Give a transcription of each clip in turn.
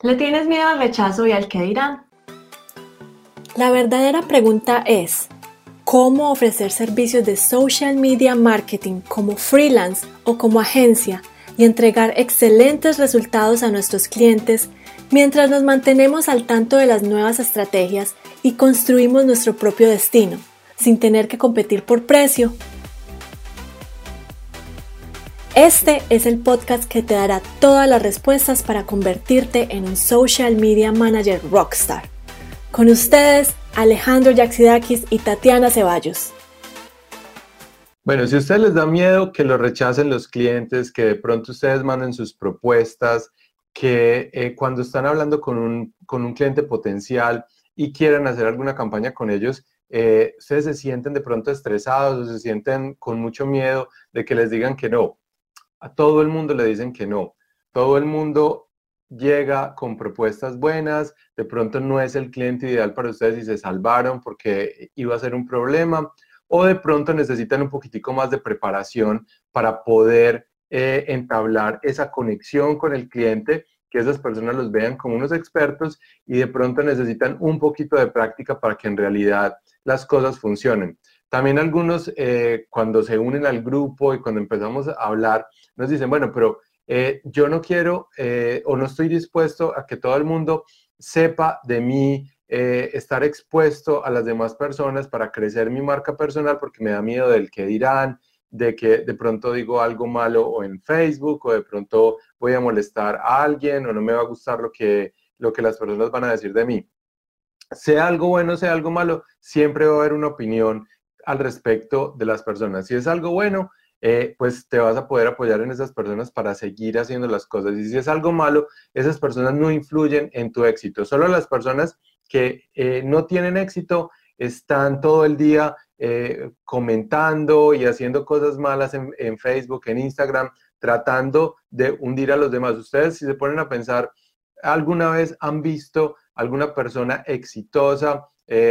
¿Le tienes miedo al rechazo y al qué dirán? La verdadera pregunta es, ¿cómo ofrecer servicios de social media marketing como freelance o como agencia y entregar excelentes resultados a nuestros clientes mientras nos mantenemos al tanto de las nuevas estrategias y construimos nuestro propio destino, sin tener que competir por precio este es el podcast que te dará todas las respuestas para convertirte en un social media manager rockstar. Con ustedes, Alejandro Yaxidakis y Tatiana Ceballos. Bueno, si a ustedes les da miedo que lo rechacen los clientes, que de pronto ustedes manden sus propuestas, que eh, cuando están hablando con un, con un, cliente potencial y quieran hacer alguna campaña con ellos, eh, ustedes se sienten de pronto estresados o se sienten con mucho miedo de que les digan que no a todo el mundo le dicen que no. Todo el mundo llega con propuestas buenas, de pronto no es el cliente ideal para ustedes y se salvaron porque iba a ser un problema, o de pronto necesitan un poquitico más de preparación para poder eh, entablar esa conexión con el cliente, que esas personas los vean como unos expertos y de pronto necesitan un poquito de práctica para que en realidad las cosas funcionen. También algunos, eh, cuando se unen al grupo y cuando empezamos a hablar, nos dicen, bueno, pero eh, yo no quiero eh, o no estoy dispuesto a que todo el mundo sepa de mí, estar expuesto a las demás personas para crecer mi marca personal porque me da miedo del que dirán, de que de pronto digo algo malo o en Facebook o de pronto voy a molestar a alguien o no me va a gustar lo que, lo que las personas van a decir de mí. Sea algo bueno, sea algo malo, siempre va a haber una opinión al respecto de las personas. Si es algo bueno, eh, pues te vas a poder apoyar en esas personas para seguir haciendo las cosas. Y si es algo malo, esas personas no influyen en tu éxito. Solo las personas que eh, no tienen éxito están todo el día eh, comentando y haciendo cosas malas en, Facebook, en Instagram, tratando de hundir a los demás. Ustedes, si se ponen a pensar, ¿alguna vez han visto alguna persona exitosa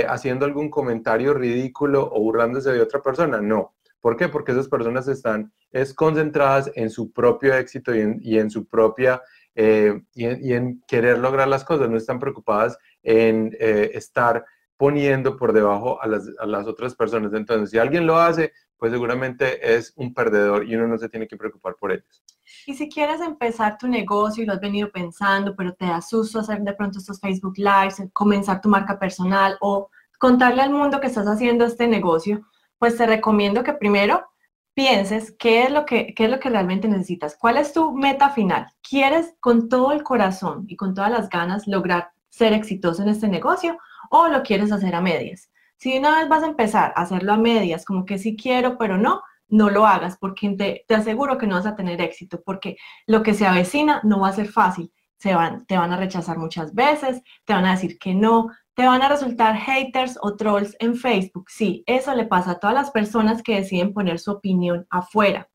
haciendo algún comentario ridículo o burlándose de otra persona. No. ¿Por qué? Porque esas personas están es concentradas en su propio éxito y en, y en su propia, eh, y, en, querer lograr las cosas, no están preocupadas en eh, estar poniendo por debajo a las, a las, otras personas. Entonces, si alguien lo hace, pues seguramente es un perdedor y uno no se tiene que preocupar por ellos. Y si quieres empezar tu negocio y lo has venido pensando, pero te da susto hacer de pronto estos Facebook Lives, comenzar tu marca personal o contarle al mundo que estás haciendo este negocio, pues te recomiendo que primero pienses qué es lo que, qué es lo que realmente necesitas, cuál es tu meta final. ¿Quieres con todo el corazón y con todas las ganas lograr ser exitoso en este negocio o lo quieres hacer a medias? Si una vez vas a empezar a hacerlo a medias, como que sí quiero, pero no, no lo hagas porque te, te, aseguro que no vas a tener éxito porque lo que se avecina no va a ser fácil. Se van, te van a rechazar muchas veces, te van a decir que no, te van a resultar haters o trolls en Facebook. Sí, eso le pasa a todas las personas que deciden poner su opinión afuera.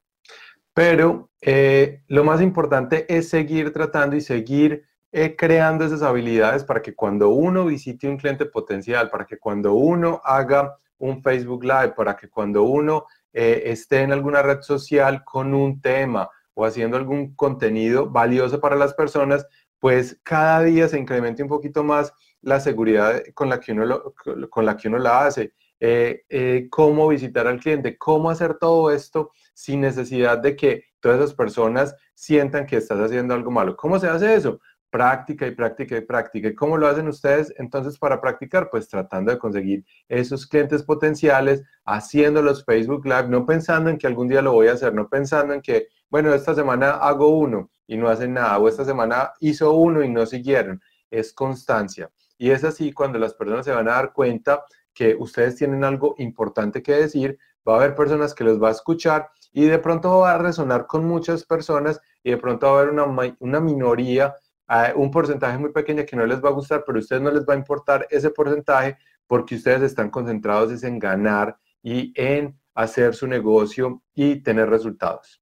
Pero eh, lo más importante es seguir tratando y seguir eh, creando esas habilidades para que cuando uno visite un cliente potencial, para que cuando uno haga un Facebook Live, para que cuando uno eh, esté en alguna red social con un tema o haciendo algún contenido valioso para las personas, pues cada día se incremente un poquito más la seguridad con la que uno, con la, que uno la hace. Eh, eh, cómo visitar al cliente, cómo hacer todo esto sin necesidad de que todas esas personas sientan que estás haciendo algo malo. ¿Cómo se hace eso? práctica y práctica y práctica. ¿Y cómo lo hacen ustedes entonces para practicar? Pues tratando de conseguir esos clientes potenciales, haciendo los Facebook Live, no pensando en que algún día lo voy a hacer, no pensando en que, bueno, esta semana hago uno y no hacen nada, o esta semana hizo uno y no siguieron. Es constancia. Y es así cuando las personas se van a dar cuenta que ustedes tienen algo importante que decir, va a haber personas que los va a escuchar y de pronto va a resonar con muchas personas y de pronto va a haber una, una minoría un porcentaje muy pequeño que no les va a gustar, pero a ustedes no les va a importar ese porcentaje porque ustedes están concentrados en ganar y en hacer su negocio y tener resultados.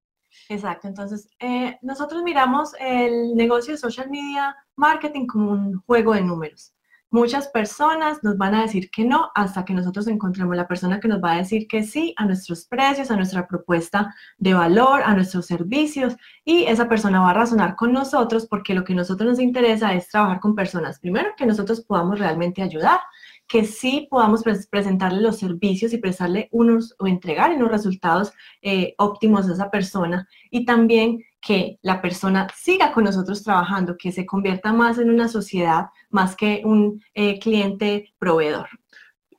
Exacto, entonces eh, nosotros miramos el negocio de social media marketing como un juego de números. Muchas personas nos van a decir que no hasta que nosotros encontremos la persona que nos va a decir que sí a nuestros precios, a nuestra propuesta de valor, a nuestros servicios y esa persona va a razonar con nosotros porque lo que a nosotros nos interesa es trabajar con personas, primero que nosotros podamos realmente ayudar, que sí podamos presentarle los servicios y prestarle unos o entregar unos resultados eh, óptimos a esa persona y también que la persona siga con nosotros trabajando, que se convierta más en una sociedad más que un eh, cliente proveedor.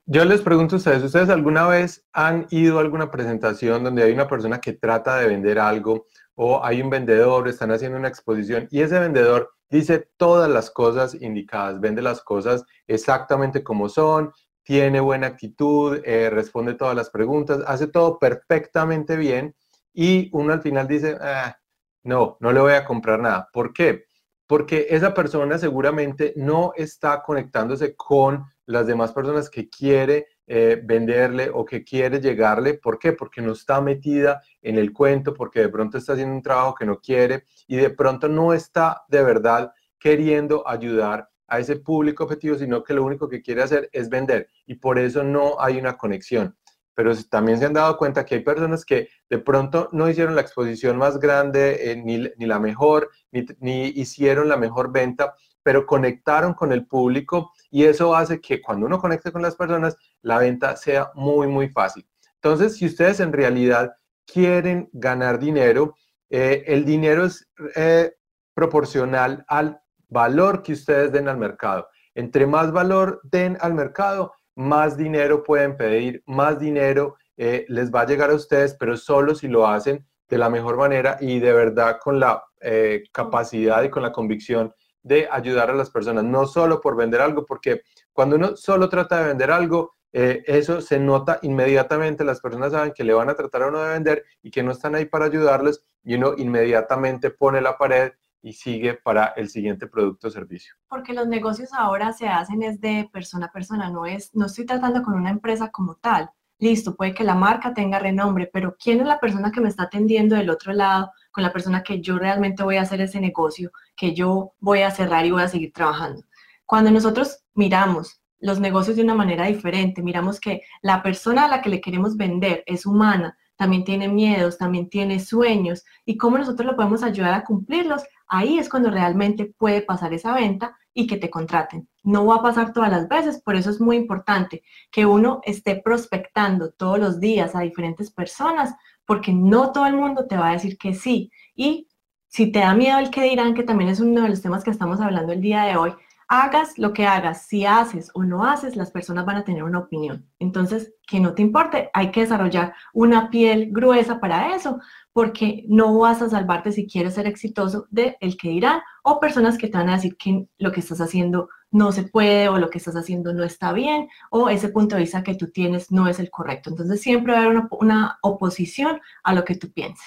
Yo les pregunto a ustedes, ¿ustedes alguna vez han ido a alguna presentación donde hay una persona que trata de vender algo o hay un vendedor, están haciendo una exposición y ese vendedor dice todas las cosas indicadas, vende las cosas exactamente como son, tiene buena actitud, eh, responde todas las preguntas, hace todo perfectamente bien y uno al final dice, ah, no, no le voy a comprar nada. ¿Por qué? Porque esa persona seguramente no está conectándose con las demás personas que quiere eh, venderle o que quiere llegarle. ¿Por qué? Porque no está metida en el cuento, porque de pronto está haciendo un trabajo que no quiere y de pronto no está de verdad queriendo ayudar a ese público objetivo, sino que lo único que quiere hacer es vender y por eso no hay una conexión pero también se han dado cuenta que hay personas que de pronto no hicieron la exposición más grande, eh, ni, la mejor, ni, hicieron la mejor venta, pero conectaron con el público y eso hace que cuando uno conecte con las personas, la venta sea muy, muy fácil. Entonces, si ustedes en realidad quieren ganar dinero, eh, el dinero es eh, proporcional al valor que ustedes den al mercado. Entre más valor den al mercado, más dinero pueden pedir, más dinero eh, les va a llegar a ustedes, pero solo si lo hacen de la mejor manera y de verdad con la eh, capacidad y con la convicción de ayudar a las personas, no solo por vender algo, porque cuando uno solo trata de vender algo, eh, eso se nota inmediatamente, las personas saben que le van a tratar a uno de vender y que no están ahí para ayudarles y uno inmediatamente pone la pared y sigue para el siguiente producto o servicio. Porque los negocios ahora se hacen es de persona a persona, no es, no estoy tratando con una empresa como tal. Listo, puede que la marca tenga renombre, pero ¿quién es la persona que me está atendiendo del otro lado, con la persona que yo realmente voy a hacer ese negocio, que yo voy a cerrar y voy a seguir trabajando? Cuando nosotros miramos los negocios de una manera diferente, miramos que la persona a la que le queremos vender es humana, también tiene miedos, también tiene sueños y cómo nosotros lo podemos ayudar a cumplirlos, ahí es cuando realmente puede pasar esa venta y que te contraten. No va a pasar todas las veces, por eso es muy importante que uno esté prospectando todos los días a diferentes personas, porque no todo el mundo te va a decir que sí. Y si te da miedo el que dirán, que también es uno de los temas que estamos hablando el día de hoy, hagas lo que hagas, si haces o no haces, las personas van a tener una opinión. Entonces, que no te importe, hay que desarrollar una piel gruesa para eso, porque no vas a salvarte si quieres ser exitoso de el que dirán o personas que te van a decir que lo que estás haciendo no se puede o lo que estás haciendo no está bien o ese punto de vista que tú tienes no es el correcto. Entonces, siempre va a haber una, una oposición a lo que tú pienses.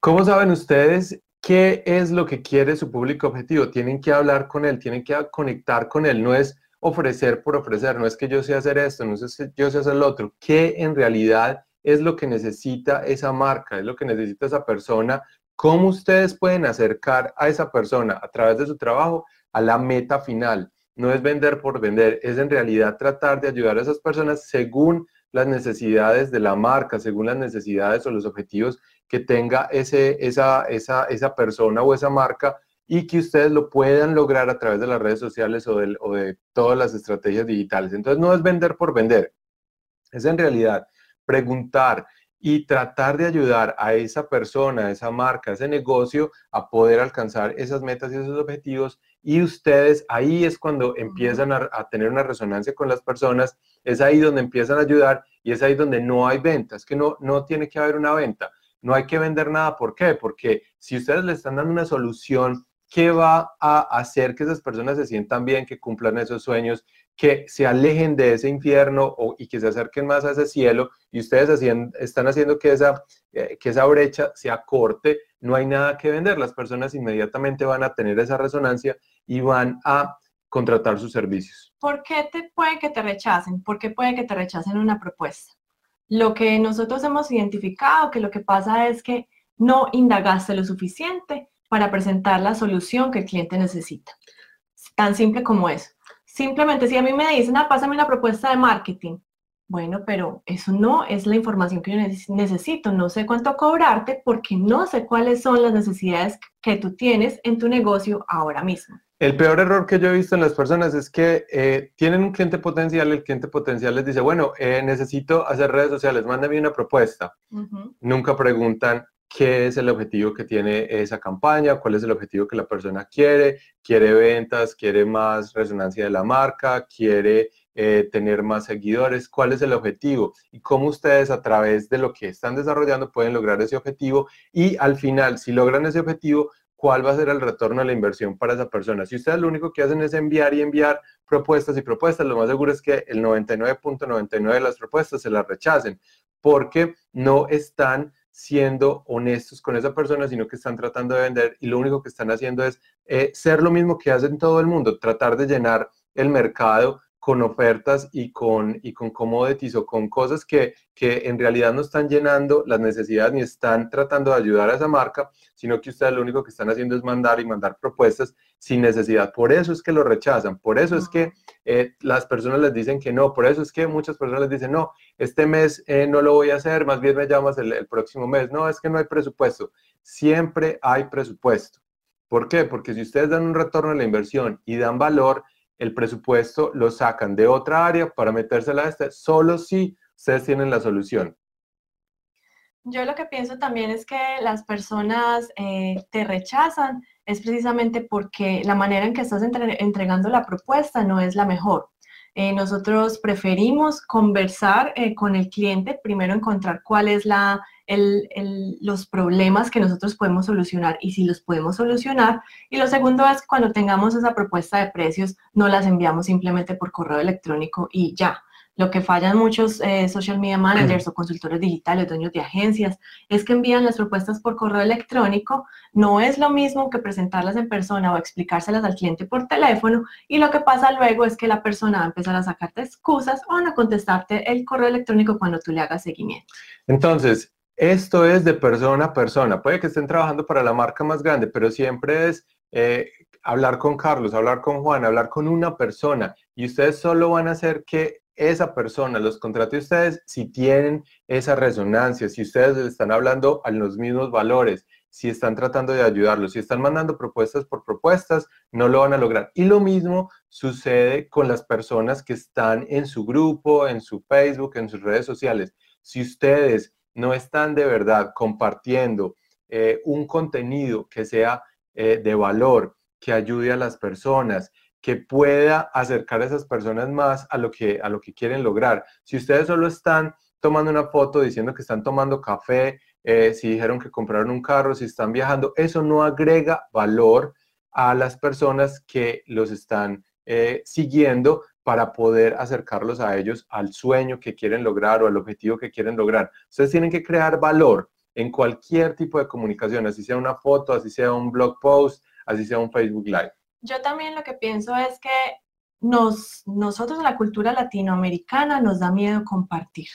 ¿Cómo saben ustedes qué es lo que quiere su público objetivo. Tienen que hablar con él, tienen que conectar con él. No es ofrecer por ofrecer, no es que yo sé hacer esto, no es que yo sé hacer lo otro. ¿Qué en realidad es lo que necesita esa marca, es lo que necesita esa persona? ¿Cómo ustedes pueden acercar a esa persona a través de su trabajo a la meta final? No es vender por vender, es en realidad tratar de ayudar a esas personas según las necesidades de la marca, según las necesidades o los objetivos que tenga ese, esa, esa, esa persona o esa marca y que ustedes lo puedan lograr a través de las redes sociales o de, o de todas las estrategias digitales. Entonces no es vender por vender, es en realidad preguntar y tratar de ayudar a esa persona, a esa marca, a ese negocio a poder alcanzar esas metas y esos objetivos. Y ustedes ahí es cuando empiezan a, a, tener una resonancia con las personas, es ahí donde empiezan a ayudar y es ahí donde no hay ventas, que no, no tiene que haber una venta no hay que vender nada. ¿Por qué? Porque si ustedes le están dando una solución que va a hacer que esas personas se sientan bien, que cumplan esos sueños, que se alejen de ese infierno y que se acerquen más a ese cielo y ustedes están haciendo que esa, eh, que esa brecha se acorte, no hay nada que vender. Las personas inmediatamente van a tener esa resonancia y van a contratar sus servicios. ¿Por qué te puede que te rechacen? ¿Por qué puede que te rechacen una propuesta? Lo que nosotros hemos identificado, que lo que pasa es que no indagaste lo suficiente para presentar la solución que el cliente necesita. Tan simple como eso. Simplemente si a mí me dicen, ah, pásame una propuesta de marketing, bueno, pero eso no es la información que yo necesito. No sé cuánto cobrarte porque no sé cuáles son las necesidades que tú tienes en tu negocio ahora mismo. El peor error que yo he visto en las personas es que eh, tienen un cliente potencial, el cliente potencial les dice, bueno, eh, necesito hacer redes sociales, mándame una propuesta. Nunca preguntan qué es el objetivo que tiene esa campaña, cuál es el objetivo que la persona quiere, quiere ventas, quiere más resonancia de la marca, quiere eh, tener más seguidores, cuál es el objetivo y cómo ustedes a través de lo que están desarrollando pueden lograr ese objetivo y al final, si logran ese objetivo, cuál va a ser el retorno de la inversión para esa persona. Si ustedes lo único que hacen es enviar y enviar propuestas y propuestas, lo más seguro es que el 99.99 de las propuestas se las rechacen porque no están siendo honestos con esa persona, sino que están tratando de vender y lo único que están haciendo es eh, ser lo mismo que hacen todo el mundo, tratar de llenar el mercado con ofertas y con, y con commodities o con cosas que, que en realidad no están llenando las necesidades ni están tratando de ayudar a esa marca, sino que ustedes lo único que están haciendo es mandar y mandar propuestas sin necesidad. Por eso es que lo rechazan, por eso es que eh, las personas les dicen que no, por eso es que muchas personas les dicen, no, este mes eh, no lo voy a hacer, más bien me llamas el, el próximo mes. No, es que no hay presupuesto. Siempre hay presupuesto. ¿Por qué? Porque si ustedes dan un retorno a la inversión y dan valor, el presupuesto lo sacan de otra área para metérsela a este, solo si ustedes tienen la solución. Yo lo que pienso también es que las personas eh, te rechazan es precisamente porque la manera en que estás entregando la propuesta no es la mejor. Eh, nosotros preferimos conversar eh, con el cliente, primero encontrar cuál es los problemas que nosotros podemos solucionar y si los podemos solucionar. Y lo segundo es cuando tengamos esa propuesta de precios, no las enviamos simplemente por correo electrónico y ya. Lo que fallan muchos eh, social media managers o consultores digitales, dueños de agencias, es que envían las propuestas por correo electrónico. No es lo mismo que presentarlas en persona o explicárselas al cliente por teléfono. Y lo que pasa luego es que la persona va a empezar a sacarte excusas o a contestarte el correo electrónico cuando tú le hagas seguimiento. Entonces, esto es de persona a persona. Puede que estén trabajando para la marca más grande, pero siempre es eh, hablar con Carlos, hablar con Juan, hablar con una persona. Y ustedes solo van a hacer que esa persona los contrate ustedes si tienen esa resonancia, si ustedes están hablando a los mismos valores, si están tratando de ayudarlos, si están mandando propuestas por propuestas, no lo van a lograr. Y lo mismo sucede con las personas que están en su grupo, en su Facebook, en sus redes sociales. Si ustedes no están de verdad compartiendo eh, un contenido que sea eh, de valor, que ayude a las personas, que pueda acercar a esas personas más a lo que, a lo que quieren lograr. Si ustedes solo están tomando una foto diciendo que están tomando café, eh, si dijeron que compraron un carro, si están viajando, eso no agrega valor a las personas que los están siguiendo para poder acercarlos a ellos al sueño que quieren lograr o al objetivo que quieren lograr. Ustedes tienen que crear valor en cualquier tipo de comunicación, así sea una foto, así sea un blog post, así sea un Facebook Live. Yo también lo que pienso es que nos, nosotros en la cultura latinoamericana nos da miedo compartir.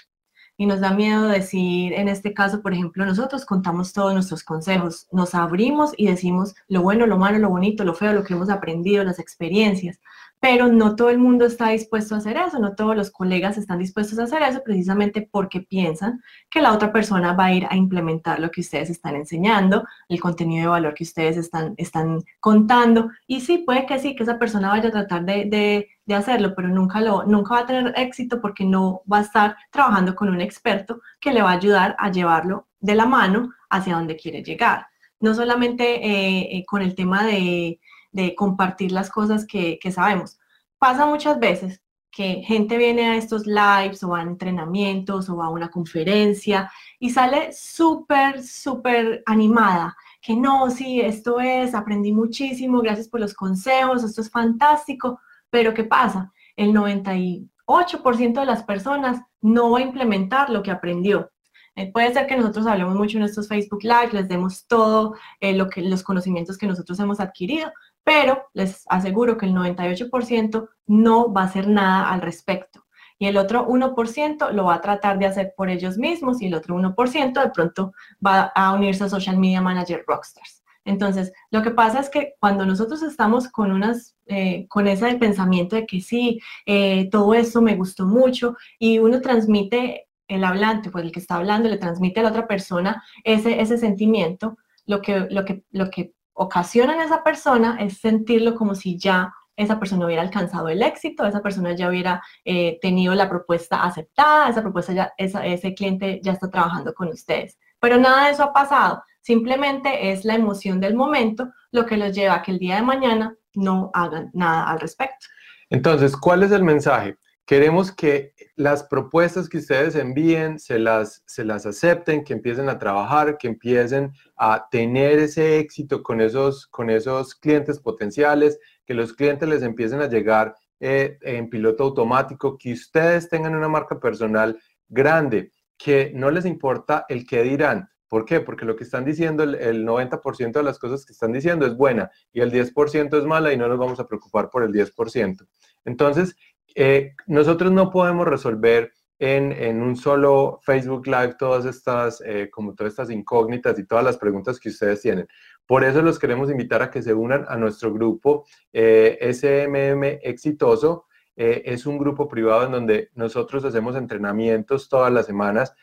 Y nos da miedo decir, en este caso, por ejemplo, nosotros contamos todos nuestros consejos, nos abrimos y decimos lo bueno, lo malo, lo bonito, lo feo, lo que hemos aprendido, las experiencias pero no todo el mundo está dispuesto a hacer eso, no todos los colegas están dispuestos a hacer eso precisamente porque piensan que la otra persona va a ir a implementar lo que ustedes están enseñando, el contenido de valor que ustedes están, están contando. Y sí, puede que sí, que esa persona vaya a tratar de, de, hacerlo, pero nunca, lo, nunca va a tener éxito porque no va a estar trabajando con un experto que le va a ayudar a llevarlo de la mano hacia donde quiere llegar. No solamente eh, eh, con el tema de de compartir las cosas que, sabemos. Pasa muchas veces que gente viene a estos lives o a entrenamientos o a una conferencia y sale súper, súper animada, que no, sí, esto es, aprendí muchísimo, gracias por los consejos, esto es fantástico, pero ¿qué pasa? El 98% de las personas no va a implementar lo que aprendió. Eh, puede ser que nosotros hablemos mucho en estos Facebook Live, les demos todo eh, lo que, los conocimientos que nosotros hemos adquirido, pero les aseguro que el 98% no va a hacer nada al respecto. Y el otro 1% lo va a tratar de hacer por ellos mismos y el otro 1% de pronto va a unirse a Social Media Manager Rockstars. Entonces, lo que pasa es que cuando nosotros estamos con, unas, eh, con ese pensamiento de que sí, eh, todo esto me gustó mucho y uno transmite, el hablante, pues el que está hablando, le transmite a la otra persona ese, ese sentimiento, lo que, lo, que, lo que ocasiona en esa persona es sentirlo como si ya esa persona hubiera alcanzado el éxito, esa persona ya hubiera eh, tenido la propuesta aceptada, esa propuesta ya, ese cliente ya está trabajando con ustedes. Pero nada de eso ha pasado. Simplemente es la emoción del momento lo que los lleva a que el día de mañana no hagan nada al respecto. Entonces, ¿cuál es el mensaje? Queremos que las propuestas que ustedes envíen se las, se las acepten, que empiecen a trabajar, que empiecen a tener ese éxito con esos, con esos clientes potenciales, que los clientes les empiecen a llegar eh, en piloto automático, que ustedes tengan una marca personal grande, que no les importa el qué dirán. ¿Por qué? Porque lo que están diciendo, el, 90% de las cosas que están diciendo es buena y el 10% es mala y no nos vamos a preocupar por el 10%. Entonces, eh, nosotros no podemos resolver en, un solo Facebook Live todas estas, eh, como todas estas incógnitas y todas las preguntas que ustedes tienen. Por eso los queremos invitar a que se unan a nuestro grupo eh, SMM Exitoso. Eh, es un grupo privado en donde nosotros hacemos entrenamientos todas las semanas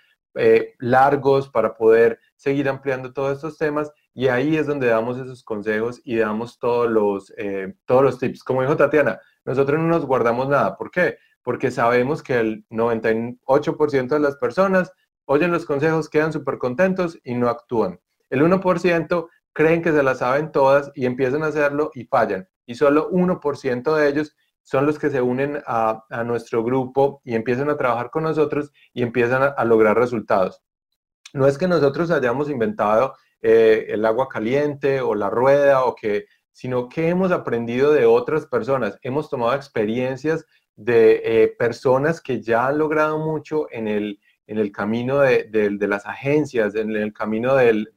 largos para poder seguir ampliando todos estos temas y ahí es donde damos esos consejos y damos todos los, todos los tips. Como dijo Tatiana, nosotros no nos guardamos nada. ¿Por qué? porque sabemos que el 98% de las personas oyen los consejos, quedan súper contentos y no actúan. El 1% creen que se las saben todas y empiezan a hacerlo y fallan. Y solo 1% de ellos son los que se unen a, nuestro grupo y empiezan a trabajar con nosotros y empiezan a, lograr resultados. No es que nosotros hayamos inventado eh, el agua caliente o la rueda o que, sino que hemos aprendido de otras personas, hemos tomado experiencias de eh, personas que ya han logrado mucho en el, en el camino de, las agencias, en el camino del,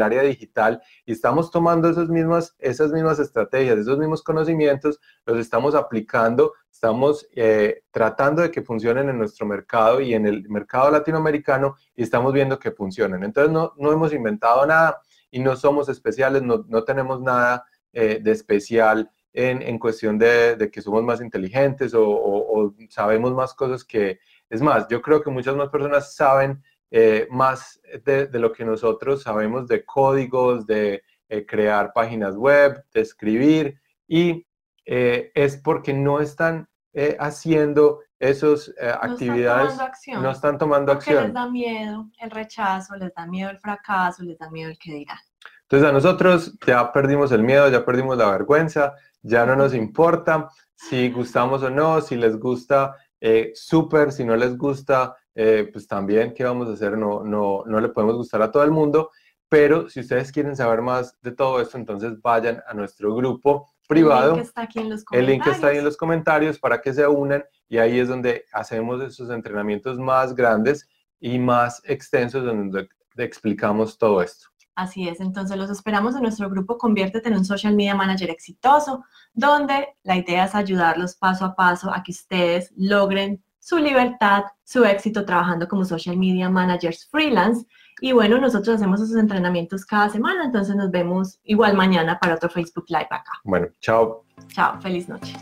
área digital, y estamos tomando esas mismas, esas mismas estrategias, esos mismos conocimientos, los estamos aplicando, estamos eh, tratando de que funcionen en nuestro mercado y en el mercado latinoamericano, y estamos viendo que funcionan. Entonces, no, no hemos inventado nada y no somos especiales, no, no tenemos nada eh, de especial en, cuestión de, que somos más inteligentes o, sabemos más cosas que, es más, yo creo que muchas más personas saben eh, más de, lo que nosotros sabemos de códigos, de eh, crear páginas web, de escribir, y eh, es porque no están haciendo esas actividades, no están tomando acción. les da miedo el rechazo, les da miedo el fracaso, les da miedo el que dirán. Entonces a nosotros ya perdimos el miedo, ya perdimos la vergüenza, ya no nos importa si gustamos o no, si les gusta, eh, súper, si no les gusta, eh, pues también, ¿qué vamos a hacer? No, no, no le podemos gustar a todo el mundo, pero si ustedes quieren saber más de todo esto, entonces vayan a nuestro grupo privado. El link está aquí en los comentarios. El link está ahí en los comentarios para que se unan y ahí es donde hacemos esos entrenamientos más grandes y más extensos donde explicamos todo esto. Así es, entonces los esperamos en nuestro grupo Conviértete en un social media manager exitoso, donde la idea es ayudarlos paso a paso a que ustedes logren su libertad, su éxito trabajando como social media managers freelance. Y bueno, nosotros hacemos esos entrenamientos cada semana, entonces nos vemos igual mañana para otro Facebook Live acá. Bueno, chao. Chao, feliz noche.